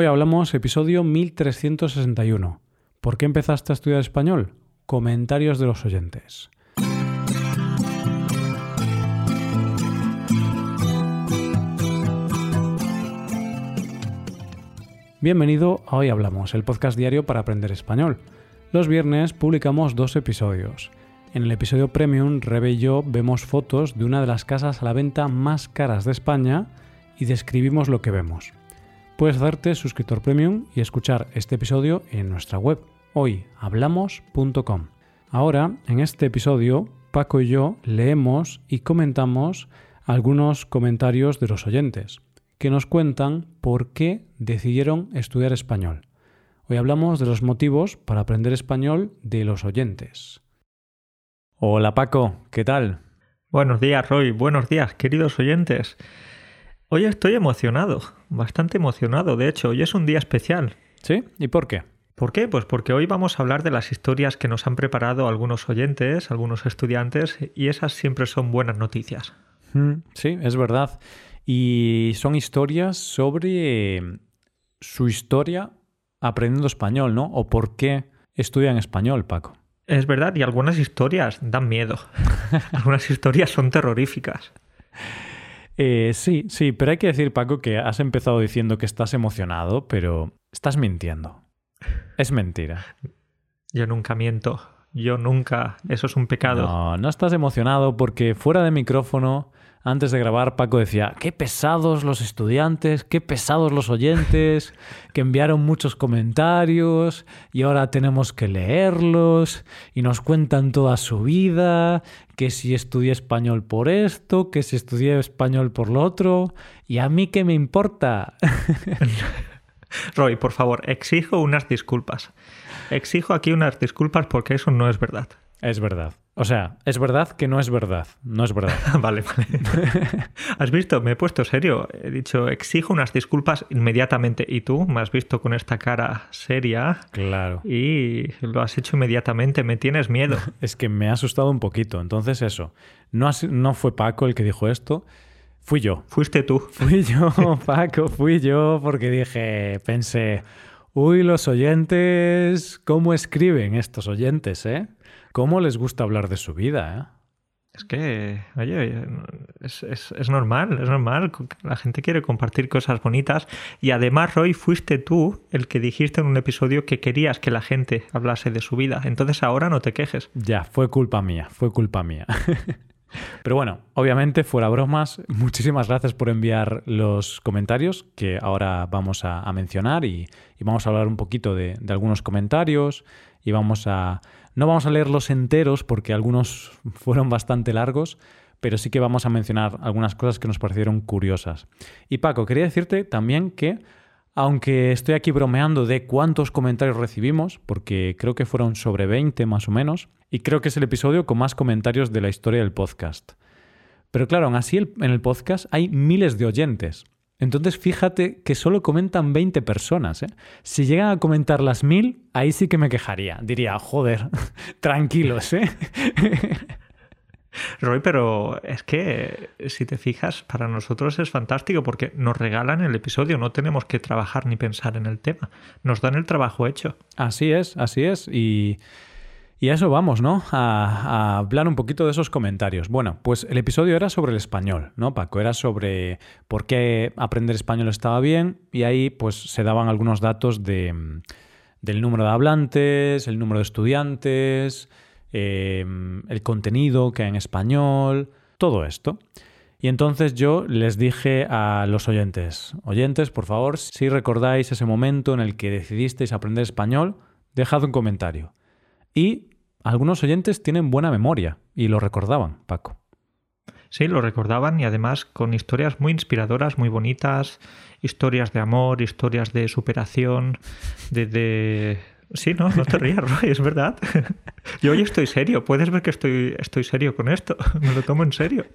Hoy hablamos episodio 1361. ¿Por qué empezaste a estudiar español? Comentarios de los oyentes. Bienvenido a Hoy Hablamos, el podcast diario para aprender español. Los viernes publicamos dos episodios. En el episodio Premium, Rebe y yo vemos fotos de una de las casas a la venta más caras de España y describimos lo que vemos puedes hacerte suscriptor premium y escuchar este episodio en nuestra web hoyhablamos.com. Ahora, en este episodio, Paco y yo leemos y comentamos algunos comentarios de los oyentes que nos cuentan por qué decidieron estudiar español. Hoy hablamos de los motivos para aprender español de los oyentes. Hola Paco, ¿qué tal? Buenos días Roy, buenos días queridos oyentes. Hoy estoy emocionado, bastante emocionado, de hecho, hoy es un día especial. ¿Sí? ¿Y por qué? ¿Por qué? Pues porque hoy vamos a hablar de las historias que nos han preparado algunos oyentes, algunos estudiantes, y esas siempre son buenas noticias. Mm, sí, es verdad. Y son historias sobre su historia aprendiendo español, ¿no? O por qué estudian español, Paco. Es verdad, y algunas historias dan miedo. algunas historias son terroríficas. Eh, sí, sí, pero hay que decir, Paco, que has empezado diciendo que estás emocionado, pero estás mintiendo. Es mentira. Yo nunca miento. Yo nunca. Eso es un pecado. No, no estás emocionado porque fuera de micrófono antes de grabar, Paco decía, qué pesados los estudiantes, qué pesados los oyentes, que enviaron muchos comentarios y ahora tenemos que leerlos y nos cuentan toda su vida, que si estudié español por esto, que si estudié español por lo otro, y a mí qué me importa. Roy, por favor, exijo unas disculpas. Exijo aquí unas disculpas porque eso no es verdad. Es verdad. O sea, es verdad que no es verdad. No es verdad. vale, vale. ¿Has visto? Me he puesto serio. He dicho, exijo unas disculpas inmediatamente. Y tú me has visto con esta cara seria. Claro. Y lo has hecho inmediatamente. Me tienes miedo. es que me ha asustado un poquito. Entonces, eso. No, no fue Paco el que dijo esto. Fui yo. Fuiste tú. Fui yo, Paco, fui yo, porque dije, pensé, uy, los oyentes, ¿cómo escriben estos oyentes, eh? ¿Cómo les gusta hablar de su vida? Eh? Es que, oye, es, normal, es normal. La gente quiere compartir cosas bonitas. Y además, Roy, fuiste tú el que dijiste en un episodio que querías que la gente hablase de su vida. Entonces ahora no te quejes. Ya, fue culpa mía, fue culpa mía. Pero bueno, obviamente, fuera bromas, muchísimas gracias por enviar los comentarios que ahora vamos a, mencionar y, vamos a hablar un poquito de algunos comentarios y vamos a no vamos a leerlos enteros porque algunos fueron bastante largos, pero sí que vamos a mencionar algunas cosas que nos parecieron curiosas. Y Paco, quería decirte también que, aunque estoy aquí bromeando de cuántos comentarios recibimos, porque creo que fueron sobre 20 más o menos, y creo que es el episodio con más comentarios de la historia del podcast. Pero claro, aún así en el podcast hay miles de oyentes. Entonces fíjate que solo comentan 20 personas. ¿eh? Si llegan a comentar las mil, ahí sí que me quejaría. Diría, joder, tranquilos, ¿eh? Roy, pero es que si te fijas, para nosotros es fantástico porque nos regalan el episodio, no tenemos que trabajar ni pensar en el tema, nos dan el trabajo hecho. Así es, así es. Y y a eso vamos, ¿no? A, hablar un poquito de esos comentarios. Bueno, pues el episodio era sobre el español, ¿no, Paco? Era sobre por qué aprender español estaba bien y ahí pues se daban algunos datos de, del número de hablantes, el número de estudiantes, em, el contenido que hay en español, todo esto. Y entonces yo les dije a los oyentes, oyentes, por favor, si recordáis ese momento en el que decidisteis aprender español, dejad un comentario. Y algunos oyentes tienen buena memoria y lo recordaban, Paco. Sí, lo recordaban y además con historias muy inspiradoras, muy bonitas, historias de amor, historias de superación, de... Sí, no, no te rías, Roy, es verdad. Yo hoy estoy serio, puedes ver que estoy, estoy serio con esto, me lo tomo en serio.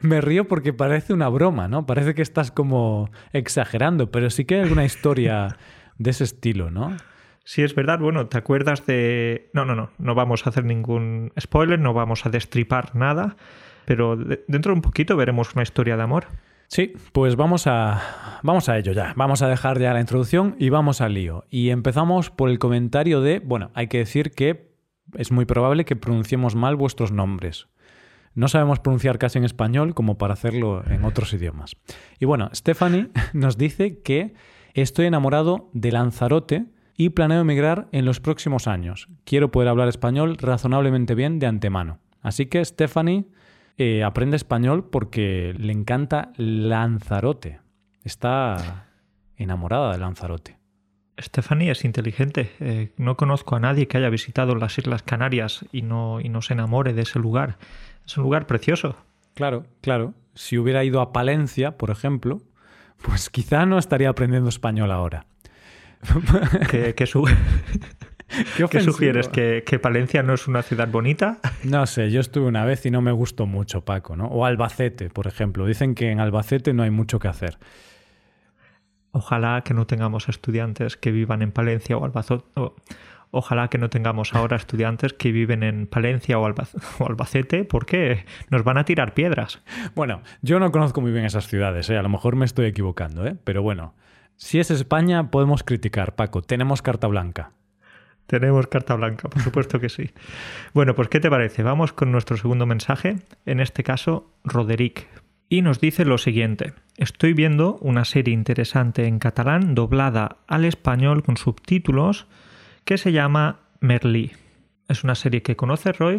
Me río porque parece una broma, ¿no? Parece que estás como exagerando, pero sí que hay alguna historia de ese estilo, ¿no? Si es verdad, bueno, ¿te acuerdas de...? No, no, no, no vamos a hacer ningún spoiler, no vamos a destripar nada, pero dentro de un poquito veremos una historia de amor. Sí, pues vamos a, vamos a ello ya. Vamos a dejar ya la introducción y vamos al lío. Y empezamos por el comentario de, bueno, hay que decir que es muy probable que pronunciemos mal vuestros nombres. No sabemos pronunciar casi en español como para hacerlo en otros idiomas. Y bueno, Stephanie nos dice que estoy enamorado de Lanzarote y planeo emigrar en los próximos años. Quiero poder hablar español razonablemente bien de antemano. Así que Stephanie eh, aprende español porque le encanta Lanzarote. Está enamorada de Lanzarote. Stephanie es inteligente. Eh, no conozco a nadie que haya visitado las Islas Canarias y no, y no se enamore de ese lugar. Es un lugar precioso. Claro, claro. Si hubiera ido a Palencia, por ejemplo, pues quizá no estaría aprendiendo español ahora. ¿Qué, qué, sugieres? ¿Que, ¿Que, Palencia no es una ciudad bonita? No sé, yo estuve una vez y no me gustó mucho, Paco, ¿no? O Albacete, por ejemplo. Dicen que en Albacete no hay mucho que hacer. Ojalá que no tengamos estudiantes que vivan en Palencia o Albacete. Ojalá que no tengamos ahora estudiantes que viven en Palencia o, Albacete porque nos van a tirar piedras. Bueno, yo no conozco muy bien esas ciudades, ¿eh? a lo mejor me estoy equivocando, ¿eh? pero bueno, si es España podemos criticar, Paco, tenemos carta blanca. Tenemos carta blanca, por supuesto que sí. Bueno, pues ¿qué te parece? Vamos con nuestro segundo mensaje, en este caso Roderick. Y nos dice lo siguiente, estoy viendo una serie interesante en catalán doblada al español con subtítulos que se llama Merlí. ¿Es una serie que conoces, Roy?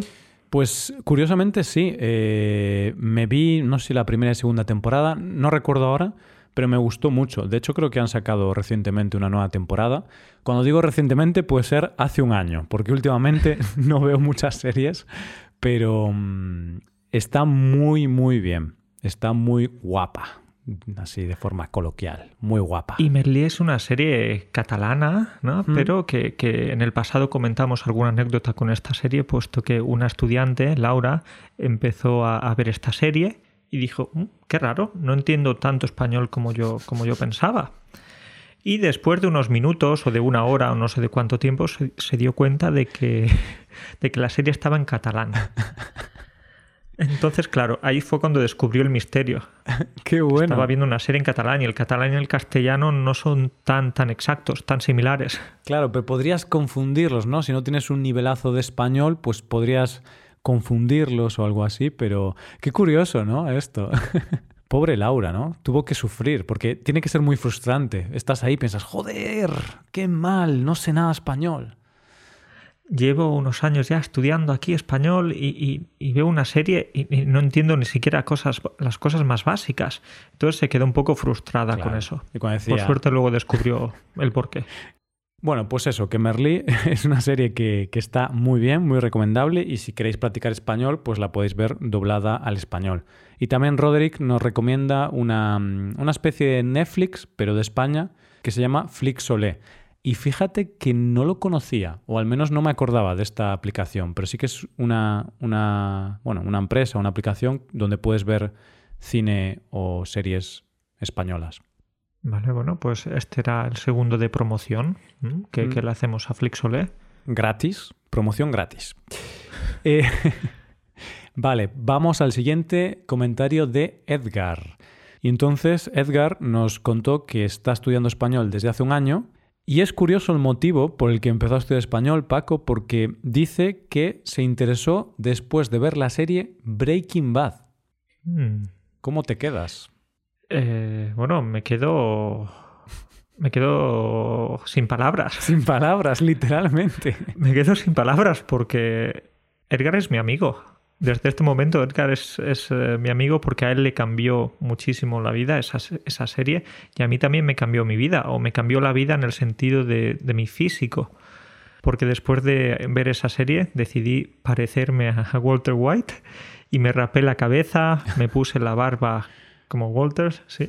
Pues curiosamente sí. Eh, me vi, no sé si la primera y segunda temporada, no recuerdo ahora, pero me gustó mucho. De hecho, creo que han sacado recientemente una nueva temporada. Cuando digo recientemente, puede ser hace un año, porque últimamente no veo muchas series, pero mm, está muy, muy bien. Está muy guapa así de forma coloquial, muy guapa. Y Merlí es una serie catalana, ¿no? Mm. Pero que, en el pasado comentamos alguna anécdota con esta serie, puesto que una estudiante, Laura, empezó a, ver esta serie y dijo, mm, qué raro, no entiendo tanto español como yo, como yo pensaba. Y después de unos minutos o de una hora o no sé de cuánto tiempo se, se dio cuenta de que, de que la serie estaba en catalán. Entonces, claro, ahí fue cuando descubrió el misterio. Qué bueno. Estaba viendo una serie en catalán y el catalán y el castellano no son tan, tan exactos, tan similares. Claro, pero podrías confundirlos, ¿no? Si no tienes un nivelazo de español, pues podrías confundirlos o algo así, pero qué curioso, ¿no? Esto. Pobre Laura, ¿no? Tuvo que sufrir, porque tiene que ser muy frustrante. Estás ahí y piensas, joder, qué mal, no sé nada español llevo unos años ya estudiando aquí español y, veo una serie y, no entiendo ni siquiera cosas, las cosas más básicas. Entonces se quedó un poco frustrada con eso. Por suerte luego descubrió el porqué. Bueno, pues eso, que Merlí es una serie que, está muy bien, muy recomendable y si queréis practicar español, pues la podéis ver doblada al español. Y también Roderick nos recomienda una, una especie de Netflix, pero de España, que se llama Flixolé. Y fíjate que no lo conocía, o al menos no me acordaba de esta aplicación, pero sí que es una, una, bueno, una empresa, una aplicación donde puedes ver cine o series españolas. Vale, bueno, pues este era el segundo de promoción que, mm. le hacemos a Flixolé. Gratis, promoción gratis. Eh, vale, vamos al siguiente comentario de Edgar. Y entonces Edgar nos contó que está estudiando español desde hace un año y es curioso el motivo por el que empezó a estudiar español, Paco, porque dice que se interesó después de ver la serie Breaking Bad. Hmm. ¿Cómo te quedas? Eh, bueno, me quedo. Me quedo sin palabras. Sin palabras, literalmente. Me quedo sin palabras porque Edgar es mi amigo desde este momento Edgar es, eh, mi amigo porque a él le cambió muchísimo la vida esa, esa, serie y a mí también me cambió mi vida o me cambió la vida en el sentido de, de, mi físico. Porque después de ver esa serie decidí parecerme a Walter White y me rapé la cabeza, me puse la barba como Walter, sí.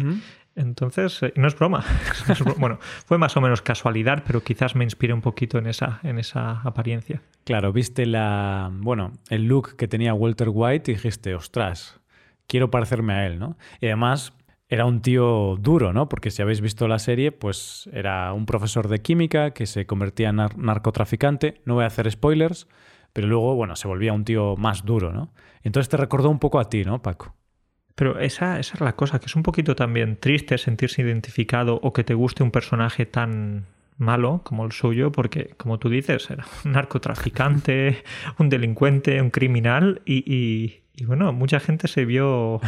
Entonces, eh, no es broma. bueno, fue más o menos casualidad, pero quizás me inspiré un poquito en esa, en esa apariencia. Claro, viste la, bueno, el look que tenía Walter White y dijiste, ostras, quiero parecerme a él, ¿no? Y además era un tío duro, ¿no? Porque si habéis visto la serie, pues era un profesor de química que se convertía en narcotraficante. No voy a hacer spoilers, pero luego, bueno, se volvía un tío más duro, ¿no? Entonces te recordó un poco a ti, ¿no, Paco? Pero esa, esa es la cosa, que es un poquito también triste sentirse identificado o que te guste un personaje tan malo como el suyo, porque como tú dices, era un narcotraficante, un delincuente, un criminal y, y bueno, mucha gente se vio,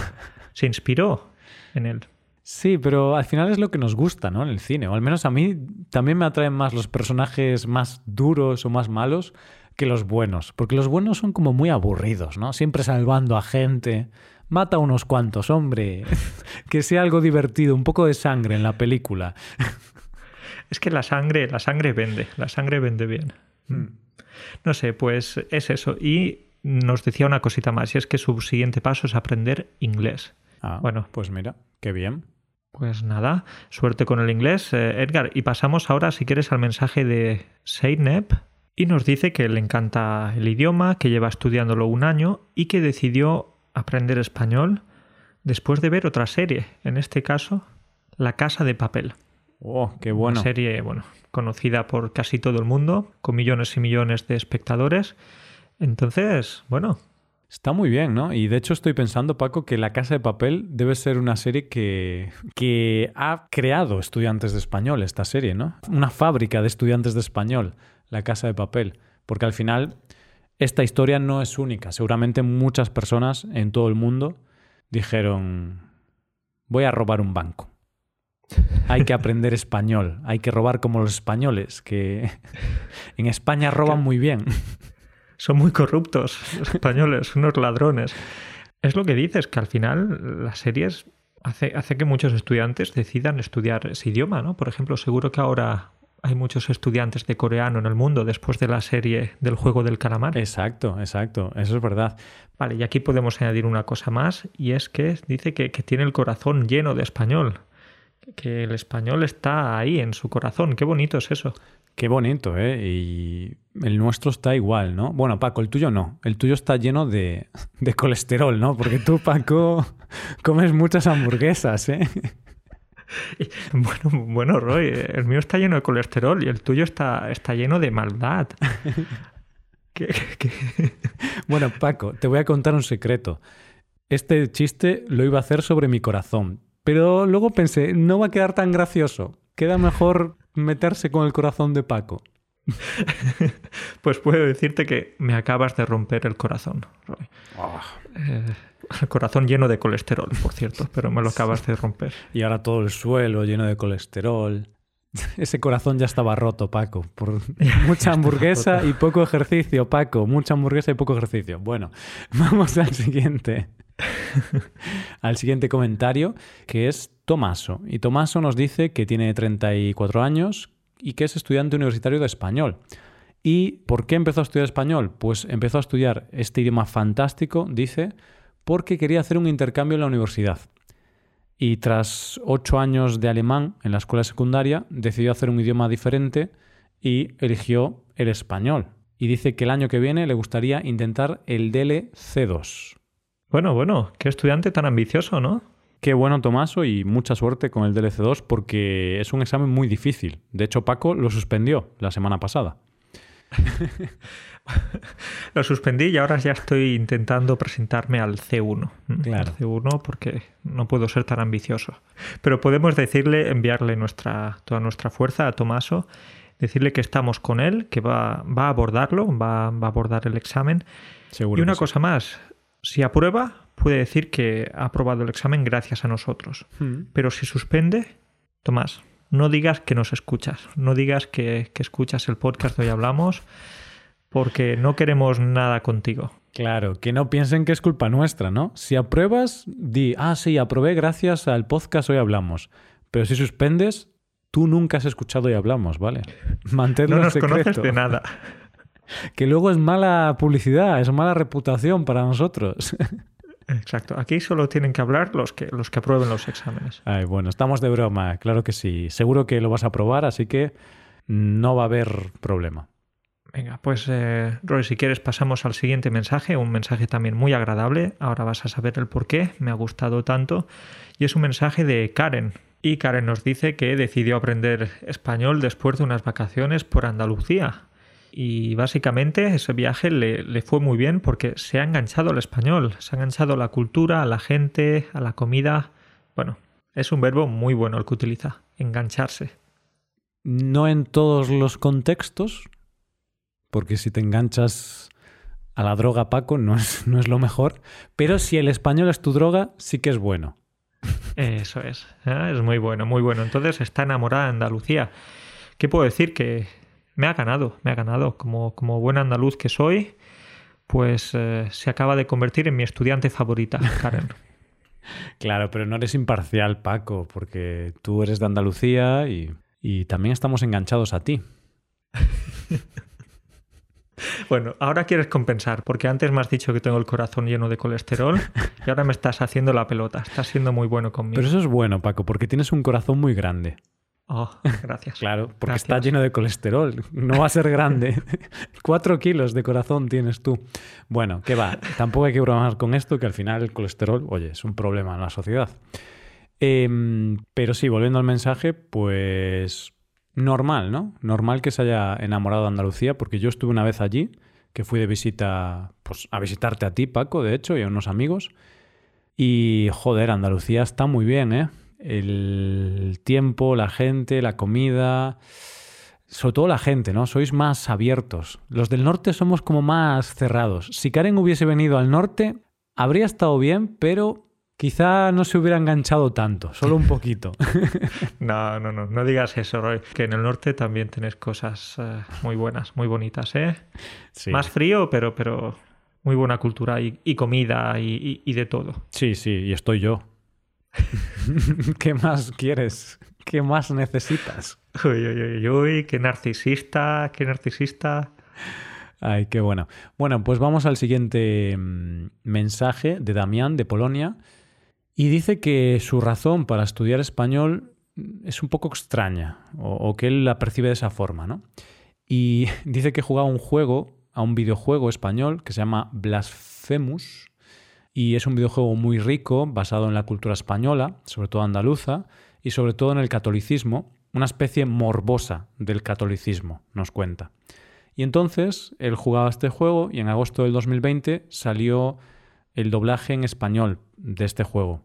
se inspiró en él. Sí, pero al final es lo que nos gusta, ¿no? En el cine. O al menos a mí también me atraen más los personajes más duros o más malos que los buenos. Porque los buenos son como muy aburridos, ¿no? Siempre salvando a gente. Mata a unos cuantos, hombre. que sea algo divertido, un poco de sangre en la película. es que la sangre, la sangre vende, la sangre vende bien. Hmm. No sé, pues es eso. Y nos decía una cosita más, y es que su siguiente paso es aprender inglés. Ah, bueno, pues mira, qué bien. Pues nada, suerte con el inglés, eh, Edgar. Y pasamos ahora, si quieres, al mensaje de Seynep. Y nos dice que le encanta el idioma, que lleva estudiándolo un año y que decidió aprender español después de ver otra serie, en este caso, La Casa de Papel. Oh, qué bueno. Una serie, bueno, conocida por casi todo el mundo, con millones y millones de espectadores. Entonces, bueno, Está muy bien, ¿no? Y de hecho estoy pensando, Paco, que La Casa de Papel debe ser una serie que, que ha creado estudiantes de español, esta serie, ¿no? Una fábrica de estudiantes de español, La Casa de Papel. Porque al final esta historia no es única. Seguramente muchas personas en todo el mundo dijeron, voy a robar un banco. Hay que aprender español, hay que robar como los españoles, que en España roban muy bien son muy corruptos los españoles, unos ladrones. Es lo que dices, que al final las series hace, que muchos estudiantes decidan estudiar ese idioma, ¿no? Por ejemplo, seguro que ahora hay muchos estudiantes de coreano en el mundo después de la serie del juego del calamar. Exacto, exacto, eso es verdad. Vale, y aquí podemos añadir una cosa más, y es que dice que, que tiene el corazón lleno de español, que el español está ahí en su corazón. Qué bonito es eso. Qué bonito, ¿eh? Y el nuestro está igual, ¿no? Bueno, Paco, el tuyo no. El tuyo está lleno de, de colesterol, ¿no? Porque tú, Paco, comes muchas hamburguesas, ¿eh? Bueno, bueno, Roy, el mío está lleno de colesterol y el tuyo está, está lleno de maldad. Bueno, Paco, te voy a contar un secreto. Este chiste lo iba a hacer sobre mi corazón, pero luego pensé, no va a quedar tan gracioso. Queda mejor meterse con el corazón de Paco? pues puedo decirte que me acabas de romper el corazón, Roy. Ah. Eh, el corazón lleno de colesterol, por cierto, pero me lo acabas de romper. Y ahora todo el suelo lleno de colesterol. Ese corazón ya estaba roto, Paco, por mucha hamburguesa y poco ejercicio, Paco. Mucha hamburguesa y poco ejercicio. Bueno, vamos al siguiente. al siguiente comentario, que es Tomaso. Y Tomaso nos dice que tiene 34 años y que es estudiante universitario de español. ¿Y por qué empezó a estudiar español? Pues empezó a estudiar este idioma fantástico, dice, porque quería hacer un intercambio en la universidad. Y tras ocho años de alemán en la escuela secundaria, decidió hacer un idioma diferente y eligió el español. Y dice que el año que viene le gustaría intentar el DL C2. Bueno, bueno, qué estudiante tan ambicioso, ¿no? Qué bueno, Tomaso, y mucha suerte con el DLC2 porque es un examen muy difícil. De hecho, Paco lo suspendió la semana pasada. lo suspendí y ahora ya estoy intentando presentarme al C1. Claro. Al C1 porque no puedo ser tan ambicioso. Pero podemos decirle, enviarle nuestra, toda nuestra fuerza a Tomaso, decirle que estamos con él, que va, va a abordarlo, va, va, a abordar el examen. Seguro y una cosa más, si aprueba, puede decir que ha aprobado el examen gracias a nosotros. Hmm. Pero si suspende, Tomás, no digas que nos escuchas, no digas que, escuchas el podcast de hoy hablamos, porque no queremos nada contigo. Claro, que no piensen que es culpa nuestra, ¿no? Si apruebas, di, ah, sí, aprobé gracias al podcast hoy hablamos. Pero si suspendes, tú nunca has escuchado hoy hablamos, ¿vale? Manténlo no nos conoces de nada. Que luego es mala publicidad, es mala reputación para nosotros. Exacto. Aquí solo tienen que hablar los que, los que aprueben los exámenes. Ay, bueno, estamos de broma, claro que sí. Seguro que lo vas a aprobar, así que no va a haber problema. Venga, pues eh, Roy, si quieres pasamos al siguiente mensaje, un mensaje también muy agradable. Ahora vas a saber el por qué, me ha gustado tanto. Y es un mensaje de Karen. Y Karen nos dice que decidió aprender español después de unas vacaciones por Andalucía y básicamente ese viaje le, le, fue muy bien porque se ha enganchado al español, se ha enganchado a la cultura, a la gente, a la comida. Bueno, es un verbo muy bueno el que utiliza, engancharse. No en todos los contextos, porque si te enganchas a la droga, Paco, no es, no es lo mejor, pero si el español es tu droga, sí que es bueno. Eso es, ¿eh? es muy bueno, muy bueno. Entonces está enamorada de Andalucía. ¿Qué puedo decir? Que me ha ganado, me ha ganado. Como, como buen andaluz que soy, pues eh, se acaba de convertir en mi estudiante favorita, Karen. claro, pero no eres imparcial, Paco, porque tú eres de Andalucía y, y también estamos enganchados a ti. Bueno, ahora quieres compensar, porque antes me has dicho que tengo el corazón lleno de colesterol y ahora me estás haciendo la pelota. Estás siendo muy bueno conmigo. Pero eso es bueno, Paco, porque tienes un corazón muy grande. Oh, gracias. claro, porque está lleno de colesterol. No va a ser grande. Cuatro kilos de corazón tienes tú. Bueno, ¿qué va? Tampoco hay que bromear con esto, que al final el colesterol, oye, es un problema en la sociedad. Em, pero sí, volviendo al mensaje, pues normal, ¿no? Normal que se haya enamorado de Andalucía, porque yo estuve una vez allí, que fui de visita, pues a visitarte a ti, Paco, de hecho, y a unos amigos. Y joder, Andalucía está muy bien, ¿eh? El tiempo, la gente, la comida, sobre todo la gente, ¿no? Sois más abiertos. Los del norte somos como más cerrados. Si Karen hubiese venido al norte, habría estado bien, pero Quizá no se hubiera enganchado tanto, solo un poquito. no, no, no, no digas eso, Roy. Que en el norte también tenéis cosas eh, muy buenas, muy bonitas, ¿eh? Más frío, pero, pero muy buena cultura y, comida y, de todo. Sí, sí, y estoy yo. ¿Qué más quieres? ¿Qué más necesitas? Uy, uy, uy, uy, qué narcisista, qué narcisista. Ay, qué bueno. Bueno, pues vamos al siguiente mm, mensaje de Damián de Polonia y dice que su razón para estudiar español es un poco extraña, o, que él la percibe de esa forma, ¿no? Y dice que jugaba un juego, a un videojuego español que se llama Blasphemous, y es un videojuego muy rico, basado en la cultura española, sobre todo andaluza, y sobre todo en el catolicismo, una especie morbosa del catolicismo, nos cuenta. Y entonces él jugaba este juego y en agosto del 2020 salió el doblaje en español de este juego.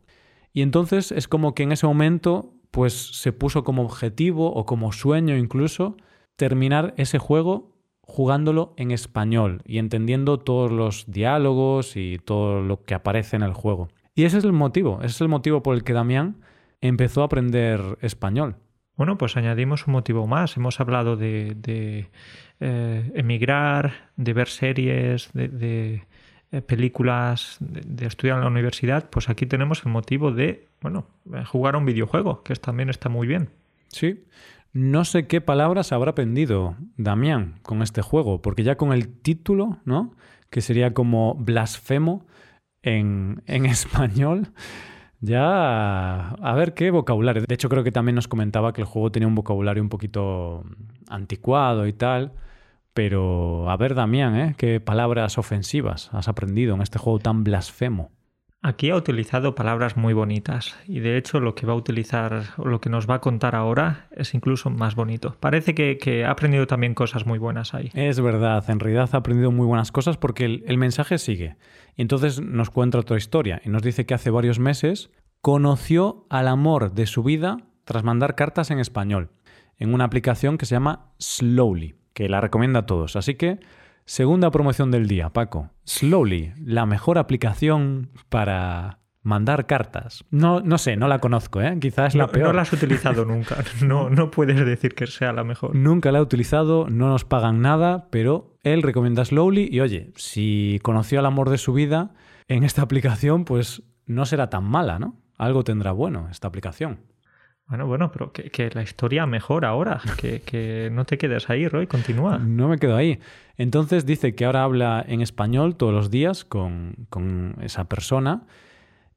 Y entonces es como que en ese momento pues se puso como objetivo o como sueño incluso terminar ese juego jugándolo en español y entendiendo todos los diálogos y todo lo que aparece en el juego. Y ese es el motivo, ese es el motivo por el que Damián empezó a aprender español. Bueno, pues añadimos un motivo más. Hemos hablado de, eh, emigrar, de ver series, de, eh, películas, de, estudiar en la universidad, pues aquí tenemos el motivo de, bueno, jugar a un videojuego, que también está muy bien. Sí. No sé qué palabras habrá aprendido Damián con este juego, porque ya con el título, ¿no? Que sería como blasfemo en, en español. Ya, a ver qué vocabulario. De hecho, creo que también nos comentaba que el juego tenía un vocabulario un poquito anticuado y tal. Pero a ver, Damián, ¿eh? ¿qué palabras ofensivas has aprendido en este juego tan blasfemo? Aquí ha utilizado palabras muy bonitas y de hecho lo que va a utilizar o lo que nos va a contar ahora es incluso más bonito. Parece que, ha aprendido también cosas muy buenas ahí. Es verdad, en realidad ha aprendido muy buenas cosas porque el, el mensaje sigue. Y entonces nos cuenta otra historia y nos dice que hace varios meses conoció al amor de su vida tras mandar cartas en español en una aplicación que se llama Slowly que la recomienda a todos. Así que, segunda promoción del día, Paco. Slowly, la mejor aplicación para mandar cartas. No, no sé, no la conozco, ¿eh? Quizás es la peor. No la has utilizado nunca. No, no puedes decir que sea la mejor. Nunca la he utilizado, no nos pagan nada, pero él recomienda Slowly y oye, si conoció al amor de su vida en esta aplicación, pues no será tan mala, ¿no? Algo tendrá bueno esta aplicación. Bueno, bueno, pero que, la historia mejora ahora, que, no te quedes ahí, Roy, continúa. No me quedo ahí. Entonces dice que ahora habla en español todos los días con, esa persona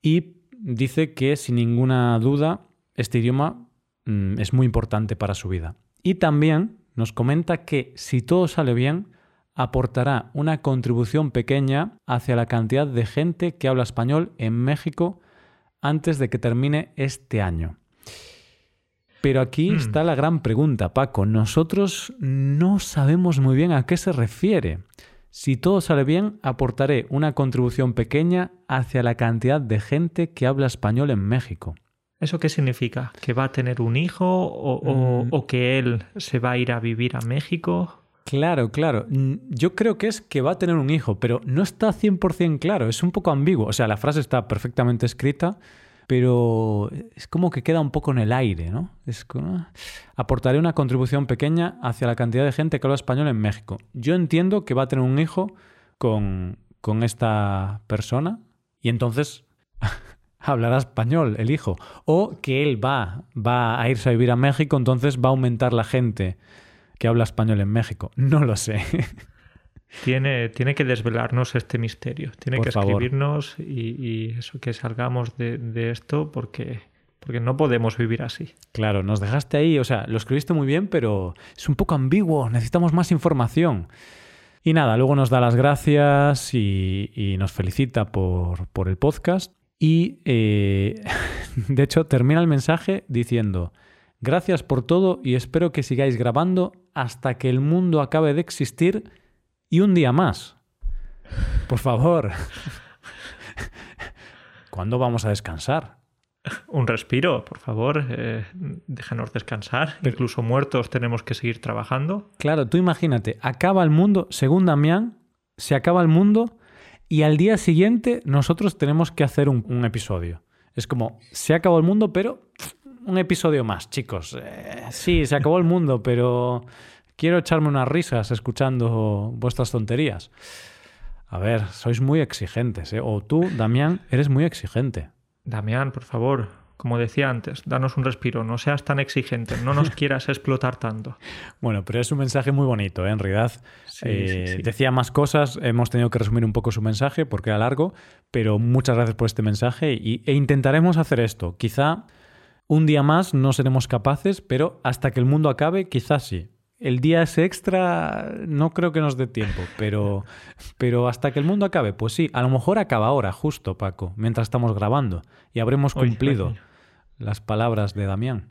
y dice que sin ninguna duda este idioma mm, es muy importante para su vida. Y también nos comenta que si todo sale bien, aportará una contribución pequeña hacia la cantidad de gente que habla español en México antes de que termine este año. Pero aquí Hmm. está la gran pregunta, Paco. Nosotros no sabemos muy bien a qué se refiere. Si todo sale bien, aportaré una contribución pequeña hacia la cantidad de gente que habla español en México. ¿Eso qué significa? ¿Que va a tener un hijo o, o- Mm. o que él se va a ir a vivir a México? Claro, claro. Mm, Yo creo que es que va a tener un hijo, pero no está 100% claro. Es un poco ambiguo. O sea, la frase está perfectamente escrita, pero es como que queda un poco en el aire, ¿no? Es como... Aportaré una contribución pequeña hacia la cantidad de gente que habla español en México. Yo entiendo que va a tener un hijo con, con esta persona y entonces hablará español el hijo. O que él va, va a irse a vivir a México, entonces va a aumentar la gente que habla español en México. No lo sé. Tiene, tiene que desvelarnos este misterio. Tiene Por que escribirnos y, y eso que salgamos de, de esto porque, porque no podemos vivir así. Claro, nos dejaste ahí, o sea, lo escribiste muy bien, pero es un poco ambiguo, necesitamos más información. Y nada, luego nos da las gracias y, y nos felicita por, por el podcast. Y eh, de hecho termina el mensaje diciendo, gracias por todo y espero que sigáis grabando hasta que el mundo acabe de existir y un día más. Por favor. ¿Cuándo vamos a descansar? Un respiro, por favor. eh, déjanos descansar. Incluso muertos tenemos que seguir trabajando. Claro, tú imagínate, acaba el mundo, según Damián, se acaba el mundo y al día siguiente nosotros tenemos que hacer un, un episodio. Es como, se acabó el mundo, pero un episodio más, chicos. Eh, sí, se acabó el mundo, pero quiero echarme unas risas escuchando vuestras tonterías. A ver, sois muy exigentes, ¿eh? O tú, Damián, eres muy exigente. Damián, por favor, como decía antes, danos un respiro. No seas tan exigente. No nos quieras explotar tanto. Bueno, pero es un mensaje muy bonito, ¿eh? en realidad. Sí, Eh, sí, sí. Decía más cosas, hemos tenido que resumir un poco su mensaje porque era largo, pero muchas gracias por este mensaje y, e intentaremos hacer esto. Quizá un día más no seremos capaces, pero hasta que el mundo acabe, quizás sí. El día ese extra no creo que nos dé tiempo, pero, pero hasta que el mundo acabe, pues sí, a lo mejor acaba ahora, justo, Paco, mientras estamos grabando, y habremos cumplido oye. las palabras de Damián.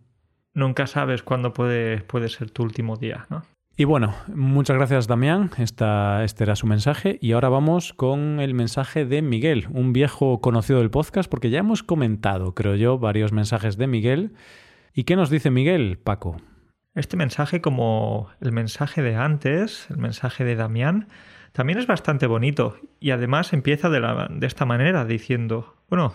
Nunca sabes cuándo puede, puede ser tu último día, ¿no? Y bueno, muchas gracias Damián, Esta, este era su mensaje y ahora vamos con el mensaje de Miguel, un viejo conocido del podcast porque ya hemos comentado, creo yo, varios mensajes de Miguel. ¿Y qué nos dice Miguel, Paco? Este mensaje, como el mensaje de antes, el mensaje de Damián, también es bastante bonito y además empieza de, la- de esta manera diciendo, bueno,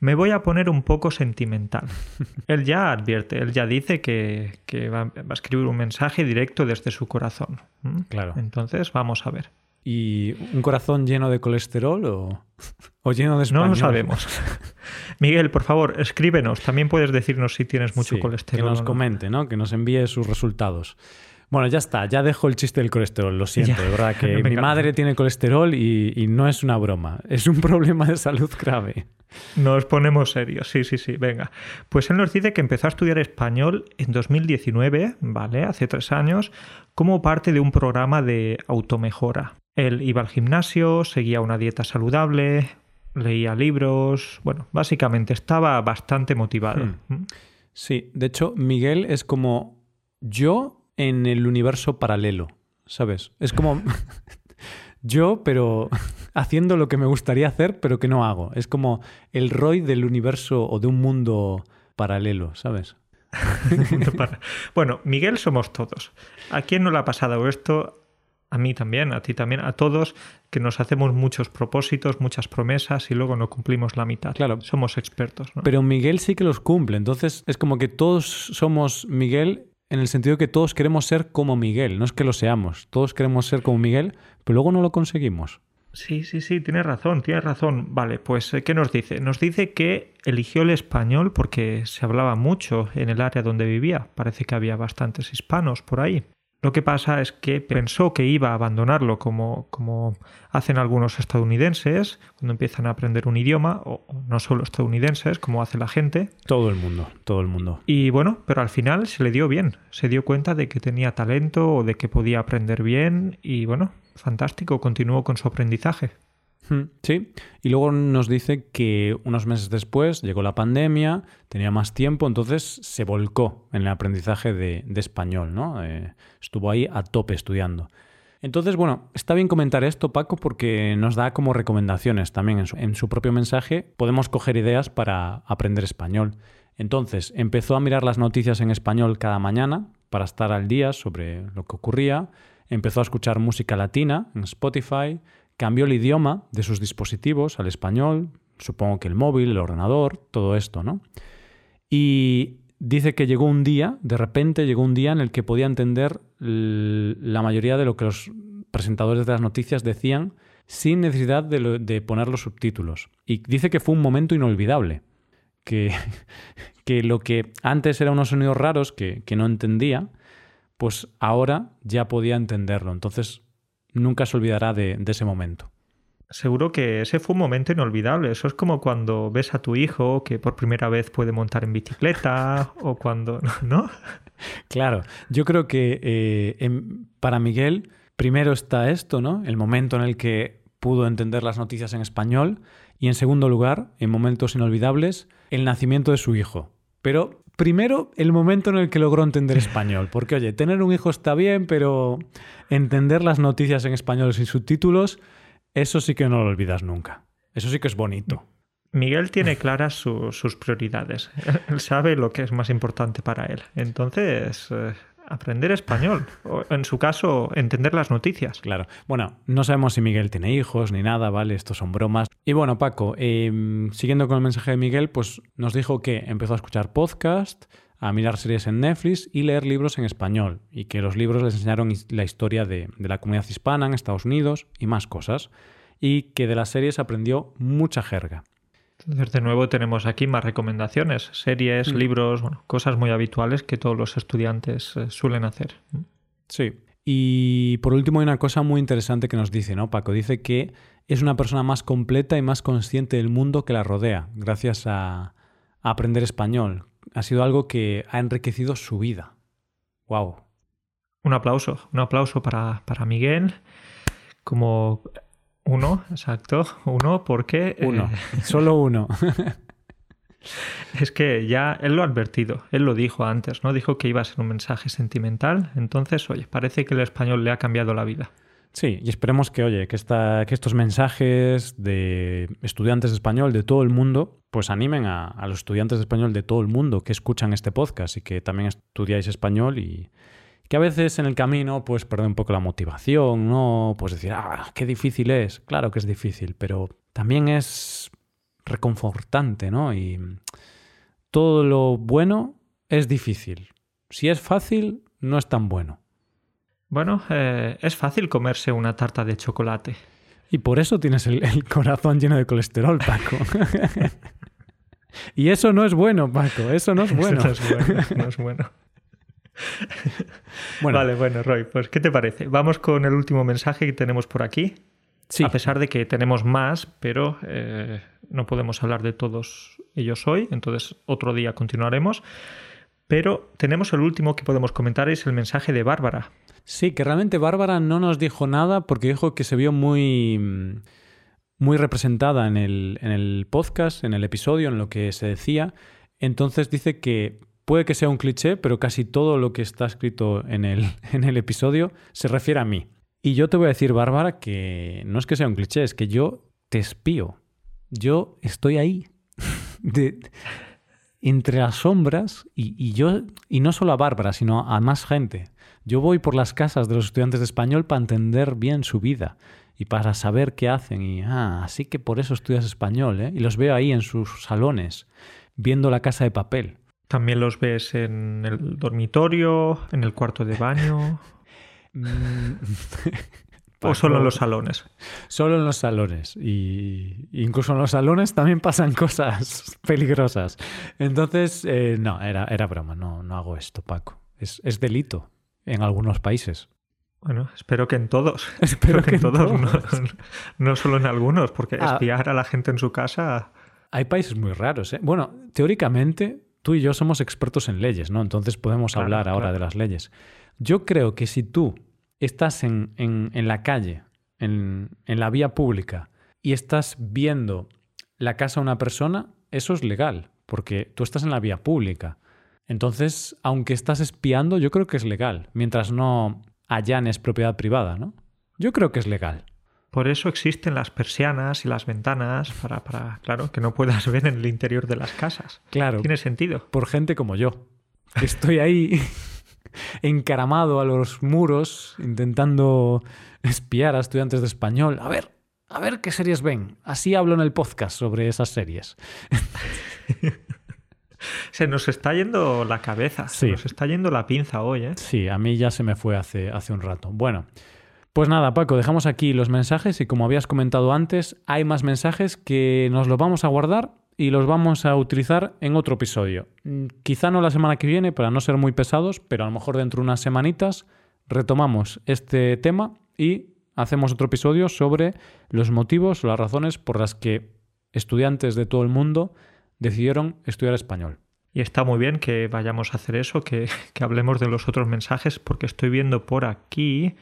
me voy a poner un poco sentimental. él ya advierte, él ya dice que, que va, va a escribir un mensaje directo desde su corazón. Claro. Entonces, vamos a ver. ¿Y un corazón lleno de colesterol o, o lleno de No español? lo sabemos. Miguel, por favor, escríbenos. También puedes decirnos si tienes mucho Sí, colesterol. Que nos no. comente, ¿no? Que nos envíe sus resultados. Bueno, ya está, ya dejo el chiste del colesterol, lo siento, de verdad, que mi madre tiene colesterol y, y no es una broma, es un problema de salud grave. Nos ponemos serios, sí, sí, sí, venga. Pues él nos dice que empezó a estudiar español en 2019, ¿vale? Hace tres años, como parte de un programa de automejora. Él iba al gimnasio, seguía una dieta saludable, leía libros, bueno, básicamente estaba bastante motivado. Hmm. ¿m? Sí, de hecho, Miguel es como yo en el universo paralelo, ¿sabes? Es como yo, pero haciendo lo que me gustaría hacer, pero que no hago. Es como el Roy del universo o de un mundo paralelo, ¿sabes? Bueno, Miguel somos todos. ¿A quién no le ha pasado esto? A mí también, a ti también, a todos, que nos hacemos muchos propósitos, muchas promesas y luego no cumplimos la mitad. Claro. Somos expertos, ¿no? Pero Miguel sí que los cumple. Entonces es como que todos somos Miguel en el sentido que todos queremos ser como Miguel. No es que lo seamos. Todos queremos ser como Miguel, pero luego no lo conseguimos. Sí, sí, sí, tienes razón, tienes razón. Vale, pues eh, ¿qué nos dice? Nos dice que eligió el español porque se hablaba mucho en el área donde vivía. Parece que había bastantes hispanos por ahí. Lo que pasa es que pensó que iba a abandonarlo como, como hacen algunos estadounidenses cuando empiezan a aprender un idioma, o no solo estadounidenses, como hace la gente. Todo el mundo, todo el mundo. Y bueno, pero al final se le dio bien. Se dio cuenta de que tenía talento o de que podía aprender bien y bueno, fantástico, continuó con su aprendizaje. Sí, y luego nos dice que unos meses después llegó la pandemia, tenía más tiempo, entonces se volcó en el aprendizaje de, español, ¿no? Eh, estuvo ahí a tope estudiando. Entonces, bueno, está bien comentar esto, Paco, porque nos da como recomendaciones también en su, propio mensaje. Podemos coger ideas para aprender español. Entonces, empezó a mirar las noticias en español cada mañana para estar al día sobre lo que ocurría. Empezó a escuchar música latina en Spotify. Cambió el idioma de sus dispositivos al español, supongo que el móvil, el ordenador, todo esto, ¿no? Y dice que llegó un día, de repente llegó un día en el que podía entender la mayoría de lo que los presentadores de las noticias decían sin necesidad de, poner los subtítulos. Y dice que fue un momento inolvidable, que, que lo que antes eran unos sonidos raros que, no entendía, pues ahora ya podía entenderlo. Entonces nunca se olvidará de ese momento. Seguro que ese fue un momento inolvidable. Eso es como cuando ves a tu hijo que por primera vez puede montar en bicicleta o cuando... ¿No? Claro, yo creo que eh, para Miguel primero está esto, ¿no? El momento en el que pudo entender las noticias en español y en segundo lugar, en momentos inolvidables, el nacimiento de su hijo. Pero primero el momento en el que logró entender español, porque oye, tener un hijo está bien, pero entender las noticias en español sin subtítulos eso sí que no lo olvidas nunca. Eso sí que es bonito. Miguel tiene claras sus prioridades. Él sabe lo que es más importante para él. Entonces, eh, aprender español. O, en su caso, entender las noticias. Claro. Bueno, no sabemos si Miguel tiene hijos ni nada, ¿vale? Estos son bromas. Y bueno, Paco, em, siguiendo con el mensaje de Miguel, pues nos dijo que empezó a escuchar podcast, a mirar series en Netflix y leer libros en español, y que los libros les enseñaron la historia de, la comunidad hispana en Estados Unidos y más cosas, y que de las series aprendió mucha jerga. Entonces, de nuevo tenemos aquí más recomendaciones, series, mm. libros, bueno, cosas muy habituales que todos los estudiantes eh, suelen hacer. Sí. Y por último hay una cosa muy interesante que nos dice, ¿no, Paco? Dice que es una persona más completa y más consciente del mundo que la rodea, gracias a aprender español, ha sido algo que ha enriquecido su vida. ¡Wow! Un aplauso, un aplauso para, Miguel. Como uno, exacto, uno, porque. Uno, eh, solo uno. es que ya él lo ha advertido, él lo dijo antes, ¿no? Dijo que iba a ser un mensaje sentimental. Entonces, oye, parece que el español le ha cambiado la vida. Sí, y esperemos que, oye, que, esta, que estos mensajes de estudiantes de español de todo el mundo, pues animen a, los estudiantes de español de todo el mundo que escuchan este podcast y que también estudiáis español y que a veces en el camino, pues perder un poco la motivación, ¿no? Pues decir, ah, qué difícil es. Claro que es difícil, pero también es reconfortante, ¿no? Y todo lo bueno es difícil. Si es fácil, no es tan bueno. Bueno, eh, es fácil comerse una tarta de chocolate. Y por eso tienes el, corazón lleno de colesterol, Paco. y eso no es bueno, Paco, eso no es bueno. no es bueno, no es bueno. Vale, bueno, Roy, pues ¿qué te parece? Vamos con el último mensaje que tenemos por aquí. Sí. A pesar de que tenemos más, pero eh, no podemos hablar de todos ellos hoy, entonces otro día continuaremos. Pero tenemos el último que podemos comentar, es el mensaje de Bárbara. Sí, que realmente Bárbara no nos dijo nada porque dijo que se vio muy, muy representada en el, en el podcast, en el episodio, en lo que se decía. Entonces dice que puede que sea un cliché, pero casi todo lo que está escrito en el, en el episodio se refiere a mí. Y yo te voy a decir, Bárbara, que no es que sea un cliché, es que yo te espío. Yo estoy ahí. Entre las sombras y, y, yo, y no solo a Bárbara, sino a más gente. Yo voy por las casas de los estudiantes de español para entender bien su vida y para saber qué hacen. Y, ah, así que por eso estudias español, ¿eh? Y los veo ahí en sus salones, viendo la casa de papel. ¿También los ves en el dormitorio, en el cuarto de baño? Mm. ¿O solo en los salones? Solo en los salones. Y incluso en los salones también pasan cosas peligrosas. Entonces, eh, no, era, era broma. No, no hago esto, Paco. Es, es delito en algunos países. Bueno, espero que en todos. Espero que, en todos, No, solo en algunos, porque ah. espiar a la gente en su casa. Hay países muy raros, ¿eh? Bueno, teóricamente tú y yo somos expertos en leyes, ¿no? Entonces podemos hablar ahora de las leyes. Yo creo que si tú estás en, en, en la calle, en, en, la vía pública, y estás viendo la casa de una persona, eso es legal, porque tú estás en la vía pública. Entonces, aunque estás espiando, yo creo que es legal, mientras no allanes propiedad privada, ¿no? Yo creo que es legal. Por eso existen las persianas y las ventanas para, para, claro, que no puedas ver en el interior de las casas. Claro. Tiene sentido. Por gente como yo. Estoy ahí encaramado a los muros intentando espiar a estudiantes de español. A ver, a ver qué series ven. Así hablo en el podcast sobre esas series. se nos está yendo la cabeza, se nos está yendo la pinza hoy, ¿eh? Sí, a mí ya se me fue hace, hace un rato. Bueno, pues nada, Paco, dejamos aquí los mensajes y como habías comentado antes, hay más mensajes que nos los vamos a guardar y los vamos a utilizar en otro episodio. Mm, quizá no la semana que viene para no ser muy pesados, pero a lo mejor dentro de unas semanitas retomamos este tema y hacemos otro episodio sobre los motivos o las razones por las que estudiantes de todo el mundo decidieron estudiar español. Y está muy bien que vayamos a hacer eso, que, que hablemos de los otros mensajes, porque estoy viendo por aquí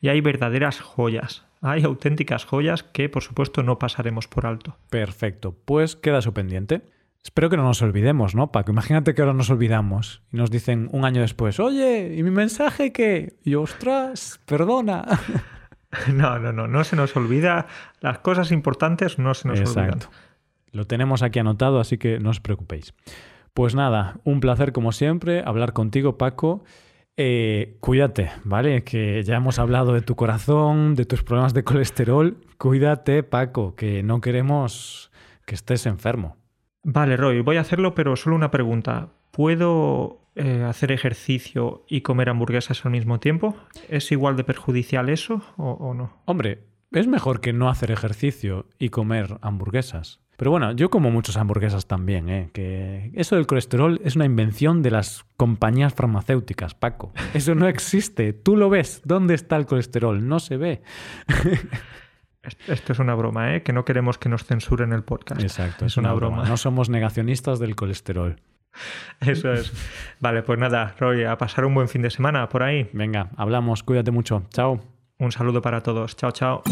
y hay verdaderas joyas. Hay auténticas joyas que, por supuesto, no pasaremos por alto. Perfecto. Pues queda su pendiente. Espero que no nos olvidemos, ¿no, Paco? Imagínate que ahora nos olvidamos y nos dicen un año después, oye, ¿y mi mensaje qué? Y ostras, perdona. No, no, no, no se nos olvida. Las cosas importantes no se nos Exacto. olvidan. Lo tenemos aquí anotado, así que no os preocupéis. Pues nada, un placer como siempre hablar contigo, Paco. Eh, cuídate, ¿vale? Que ya hemos hablado de tu corazón, de tus problemas de colesterol. Cuídate, Paco, que no queremos que estés enfermo. Vale, Roy, voy a hacerlo, pero solo una pregunta. ¿Puedo eh, hacer ejercicio y comer hamburguesas al mismo tiempo? ¿Es igual de perjudicial eso o no? Hombre, es mejor que no hacer ejercicio y comer hamburguesas. Pero bueno, yo como muchas hamburguesas también, ¿eh? que eso del colesterol es una invención de las compañías farmacéuticas, Paco. Eso no existe. Tú lo ves. ¿Dónde está el colesterol? No se ve. Esto es una broma, ¿eh? que no queremos que nos censuren el podcast. Exacto, es, una, broma. No somos negacionistas del colesterol. Eso es. Vale, pues nada, Roy, a pasar un buen fin de semana por ahí. Venga, hablamos, cuídate mucho. Chao. Un saludo para todos. Chao, chao.